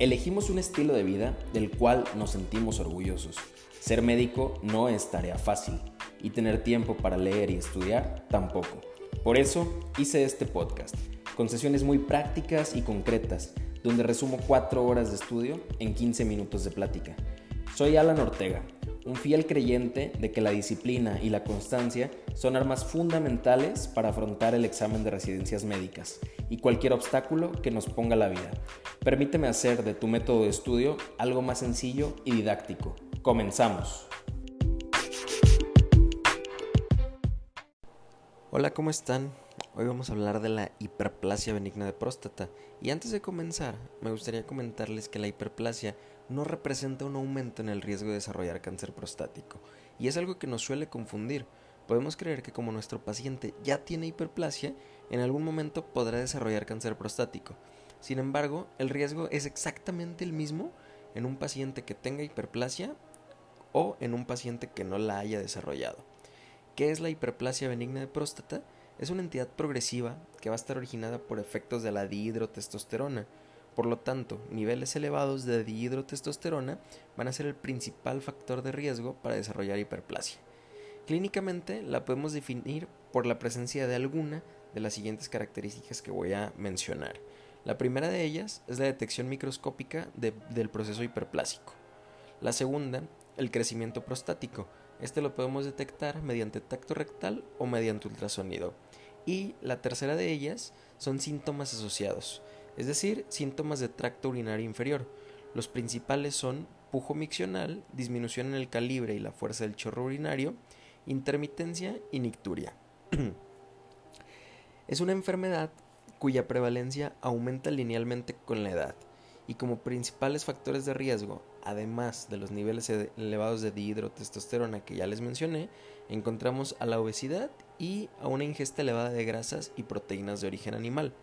Elegimos un estilo de vida del cual nos sentimos orgullosos. Ser médico no es tarea fácil y tener tiempo para leer y estudiar tampoco. Por eso hice este podcast, con sesiones muy prácticas y concretas, donde resumo 4 horas de estudio en 15 minutos de plática. Soy Alan Ortega, un fiel creyente de que la disciplina y la constancia son armas fundamentales para afrontar el examen de residencias médicas y cualquier obstáculo que nos ponga la vida. Permíteme hacer de tu método de estudio algo más sencillo y didáctico. Comenzamos. Hola, ¿cómo están? Hoy vamos a hablar de la hiperplasia benigna de próstata. Y antes de comenzar, me gustaría comentarles que la hiperplasia no representa un aumento en el riesgo de desarrollar cáncer prostático. Y es algo que nos suele confundir. Podemos creer que como nuestro paciente ya tiene hiperplasia, en algún momento podrá desarrollar cáncer prostático. Sin embargo, el riesgo es exactamente el mismo en un paciente que tenga hiperplasia o en un paciente que no la haya desarrollado. ¿Qué es la hiperplasia benigna de próstata? Es una entidad progresiva que va a estar originada por efectos de la dihidrotestosterona. Por lo tanto, niveles elevados de dihidrotestosterona van a ser el principal factor de riesgo para desarrollar hiperplasia. Clínicamente la podemos definir por la presencia de alguna de las siguientes características que voy a mencionar. La primera de ellas es la detección microscópica del proceso hiperplásico. La segunda, el crecimiento prostático. Este lo podemos detectar mediante tacto rectal o mediante ultrasonido. Y la tercera de ellas son síntomas asociados, es decir, síntomas de tracto urinario inferior. Los principales son pujo miccional, disminución en el calibre y la fuerza del chorro urinario, intermitencia y nicturia. es una enfermedad cuya prevalencia aumenta linealmente con la edad y como principales factores de riesgo, además de los niveles elevados de dihidrotestosterona que ya les mencioné, encontramos a la obesidad y a una ingesta elevada de grasas y proteínas de origen animal.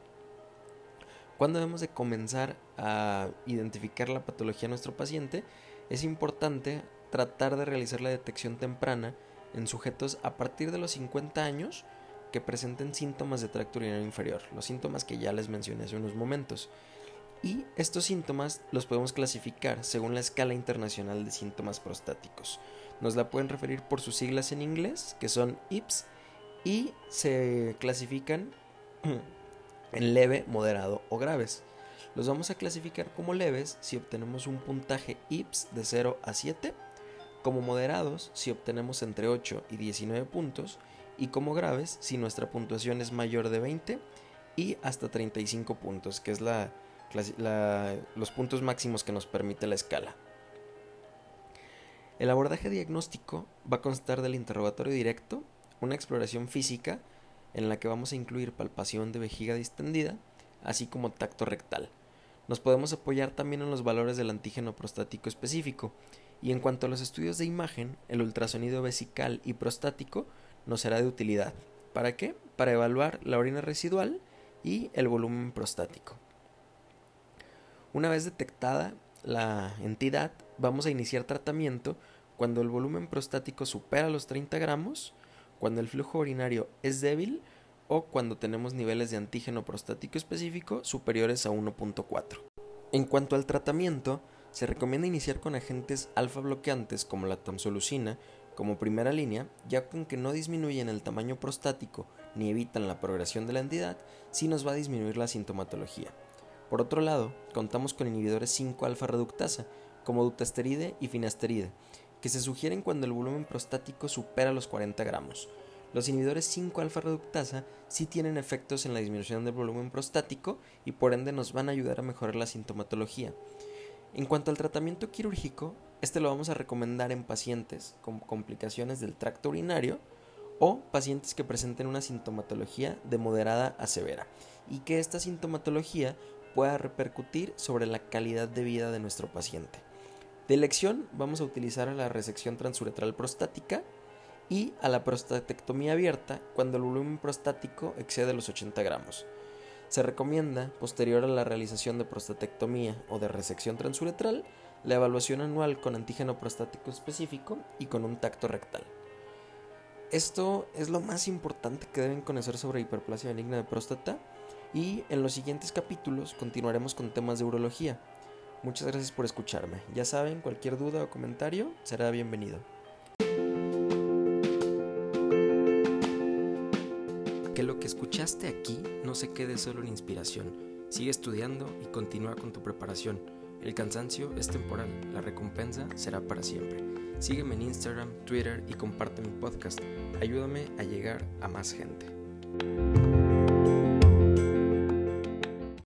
Cuando debemos de comenzar a identificar la patología de nuestro paciente, es importante tratar de realizar la detección temprana en sujetos a partir de los 50 años que presenten síntomas de tracto urinario inferior, los síntomas que ya les mencioné hace unos momentos. Y estos síntomas los podemos clasificar según la escala internacional de síntomas prostáticos. Nos la pueden referir por sus siglas en inglés, que son IPS, y se clasifican en leve, moderado o graves. Los vamos a clasificar como leves si obtenemos un puntaje IPS de 0 a 7, como moderados si obtenemos entre 8 y 19 puntos, y como graves si nuestra puntuación es mayor de 20 y hasta 35 puntos, que es la, los puntos máximos que nos permite la escala. El abordaje diagnóstico va a constar del interrogatorio directo, una exploración física en la que vamos a incluir palpación de vejiga distendida, así como tacto rectal. Nos podemos apoyar también en los valores del antígeno prostático específico, y en cuanto a los estudios de imagen, el ultrasonido vesical y prostático nos será de utilidad. ¿Para qué? Para evaluar la orina residual y el volumen prostático. Una vez detectada la entidad, vamos a iniciar tratamiento cuando el volumen prostático supera los 30 gramos, cuando el flujo urinario es débil o cuando tenemos niveles de antígeno prostático específico superiores a 1.4. En cuanto al tratamiento, se recomienda iniciar con agentes alfa bloqueantes como la tamsulusina como primera línea, ya que no disminuyen el tamaño prostático ni evitan la progresión de la entidad, sí nos va a disminuir la sintomatología. Por otro lado, contamos con inhibidores 5-alfa reductasa, como dutasteride y finasteride, que se sugieren cuando el volumen prostático supera los 40 gramos. Los inhibidores 5-alfa reductasa sí tienen efectos en la disminución del volumen prostático y por ende nos van a ayudar a mejorar la sintomatología. En cuanto al tratamiento quirúrgico, este lo vamos a recomendar en pacientes con complicaciones del tracto urinario o pacientes que presenten una sintomatología de moderada a severa y que esta sintomatología pueda repercutir sobre la calidad de vida de nuestro paciente. De elección vamos a utilizar a la resección transuretral prostática y a la prostatectomía abierta cuando el volumen prostático excede los 80 gramos. Se recomienda, posterior a la realización de prostatectomía o de resección transuretral, la evaluación anual con antígeno prostático específico y con un tacto rectal. Esto es lo más importante que deben conocer sobre hiperplasia benigna de próstata y en los siguientes capítulos continuaremos con temas de urología. Muchas gracias por escucharme. Ya saben, cualquier duda o comentario será bienvenido. Escuchaste aquí no se quede solo en inspiración. Sigue estudiando y continúa con tu preparación. El cansancio es temporal, la recompensa será para siempre. Sígueme en Instagram, Twitter y comparte mi podcast. Ayúdame a llegar a más gente.